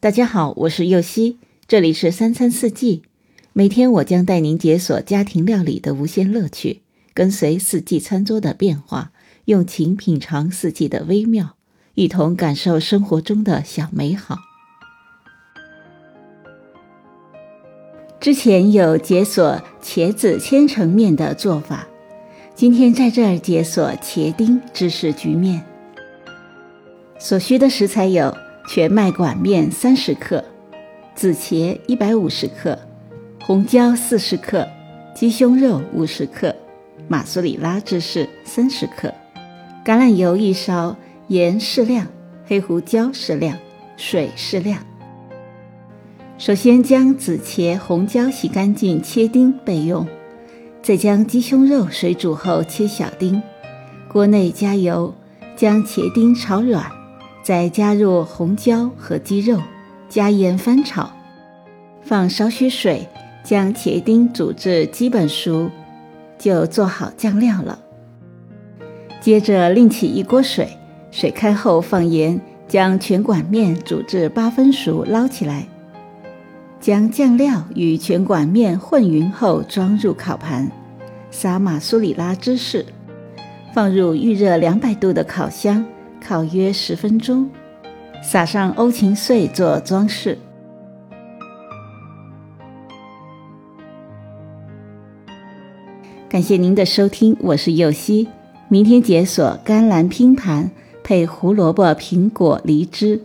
大家好，我是右希，这里是三餐四季。每天我将带您解锁家庭料理的无限乐趣，跟随四季餐桌的变化，用情品尝四季的微妙，一同感受生活中的小美好。之前有解锁茄子千层面的做法，今天在这儿解锁茄丁芝士焗面。所需的食材有。全麦管面三十克，紫茄一百五十克，红椒四十克，鸡胸肉五十克，马苏里拉芝士三十克，橄榄油一勺，盐适量，黑胡椒适量，水适量。首先将紫茄、红椒洗干净切丁备用，再将鸡胸肉水煮后切小丁，锅内加油，将茄丁炒软。再加入红椒和鸡肉，加盐翻炒，放少许水，将茄丁煮至基本熟，就做好酱料了。接着另起一锅水，水开后放盐，将全管面煮至八分熟，捞起来，将酱料与全管面混匀后装入烤盘，撒马苏里拉芝士，放入预热两百度的烤箱。烤约十分钟，撒上欧芹碎做装饰。感谢您的收听，我是右希。明天解锁甘蓝拼盘配胡萝卜、苹果、梨汁。